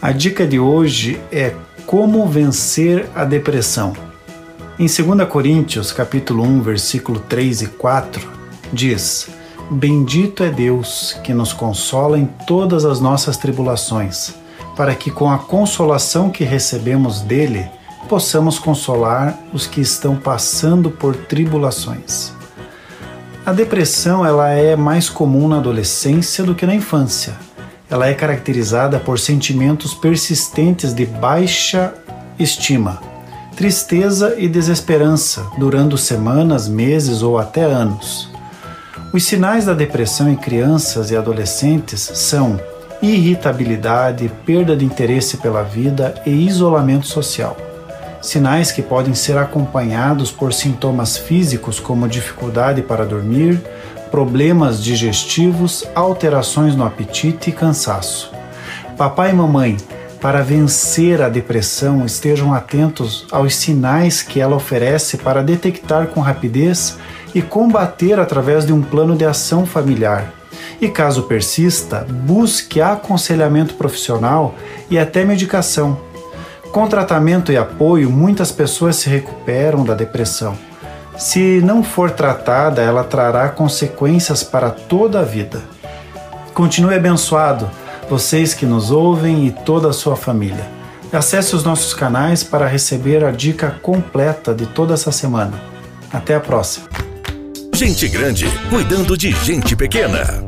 A dica de hoje é como vencer a depressão. Em 2 Coríntios, capítulo 1, versículo 3 e 4, diz: Bendito é Deus que nos consola em todas as nossas tribulações, para que com a consolação que recebemos dele, possamos consolar os que estão passando por tribulações. A depressão ela é mais comum na adolescência do que na infância. Ela é caracterizada por sentimentos persistentes de baixa estima, tristeza e desesperança, durando semanas, meses ou até anos. Os sinais da depressão em crianças e adolescentes são irritabilidade, perda de interesse pela vida e isolamento social. Sinais que podem ser acompanhados por sintomas físicos como dificuldade para dormir, problemas digestivos, alterações no apetite e cansaço. Papai e mamãe, para vencer a depressão, estejam atentos aos sinais que ela oferece para detectar com rapidez e combater através de um plano de ação familiar. E caso persista, busque aconselhamento profissional e até medicação. Com tratamento e apoio, muitas pessoas se recuperam da depressão. Se não for tratada, ela trará consequências para toda a vida. Continue abençoado, vocês que nos ouvem e toda a sua família. Acesse os nossos canais para receber a dica completa de toda essa semana. Até a próxima! Gente grande cuidando de gente pequena.